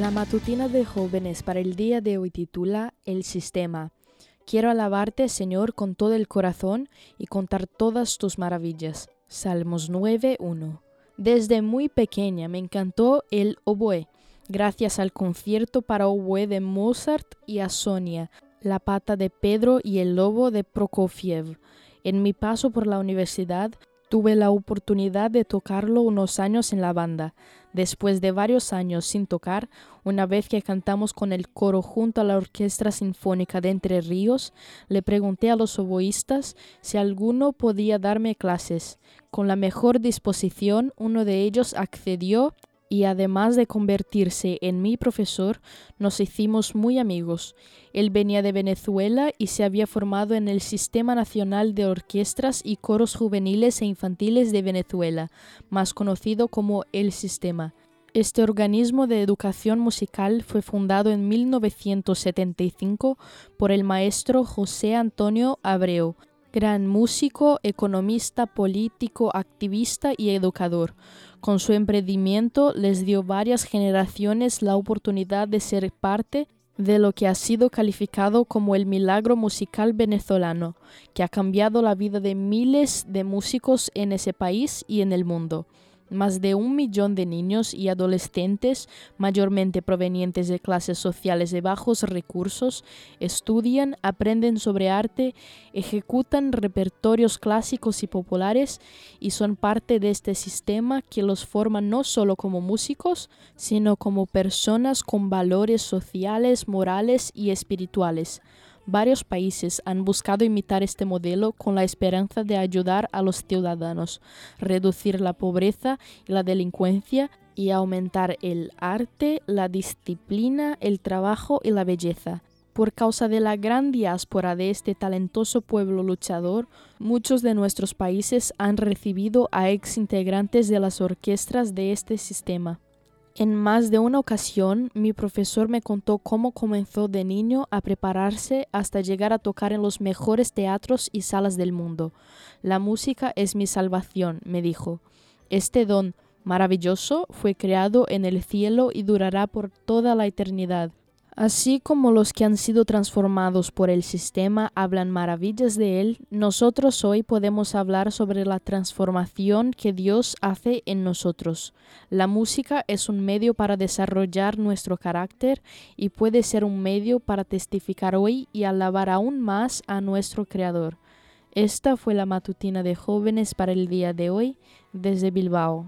La matutina de jóvenes para el día de hoy titula El sistema. Quiero alabarte, Señor, con todo el corazón y contar todas tus maravillas. Salmos 9.1. Desde muy pequeña me encantó el oboe, gracias al concierto para oboe de Mozart y a Sonia, la pata de Pedro y el lobo de Prokofiev. En mi paso por la universidad tuve la oportunidad de tocarlo unos años en la banda. Después de varios años sin tocar, una vez que cantamos con el coro junto a la Orquesta Sinfónica de Entre Ríos, le pregunté a los oboístas si alguno podía darme clases. Con la mejor disposición, uno de ellos accedió y además de convertirse en mi profesor, nos hicimos muy amigos. Él venía de Venezuela y se había formado en el Sistema Nacional de Orquestas y Coros Juveniles e Infantiles de Venezuela, más conocido como el Sistema. Este organismo de educación musical fue fundado en 1975 por el maestro José Antonio Abreu, gran músico, economista, político, activista y educador. Con su emprendimiento les dio varias generaciones la oportunidad de ser parte de lo que ha sido calificado como el milagro musical venezolano, que ha cambiado la vida de miles de músicos en ese país y en el mundo. Más de un millón de niños y adolescentes, mayormente provenientes de clases sociales de bajos recursos, estudian, aprenden sobre arte, ejecutan repertorios clásicos y populares y son parte de este sistema que los forma no solo como músicos, sino como personas con valores sociales, morales y espirituales. Varios países han buscado imitar este modelo con la esperanza de ayudar a los ciudadanos, reducir la pobreza y la delincuencia y aumentar el arte, la disciplina, el trabajo y la belleza. Por causa de la gran diáspora de este talentoso pueblo luchador, muchos de nuestros países han recibido a ex integrantes de las orquestas de este sistema. En más de una ocasión, mi profesor me contó cómo comenzó de niño a prepararse hasta llegar a tocar en los mejores teatros y salas del mundo. La música es mi salvación, me dijo. Este don maravilloso fue creado en el cielo y durará por toda la eternidad. Así como los que han sido transformados por el sistema hablan maravillas de él, nosotros hoy podemos hablar sobre la transformación que Dios hace en nosotros. La música es un medio para desarrollar nuestro carácter y puede ser un medio para testificar hoy y alabar aún más a nuestro Creador. Esta fue la matutina de jóvenes para el día de hoy desde Bilbao.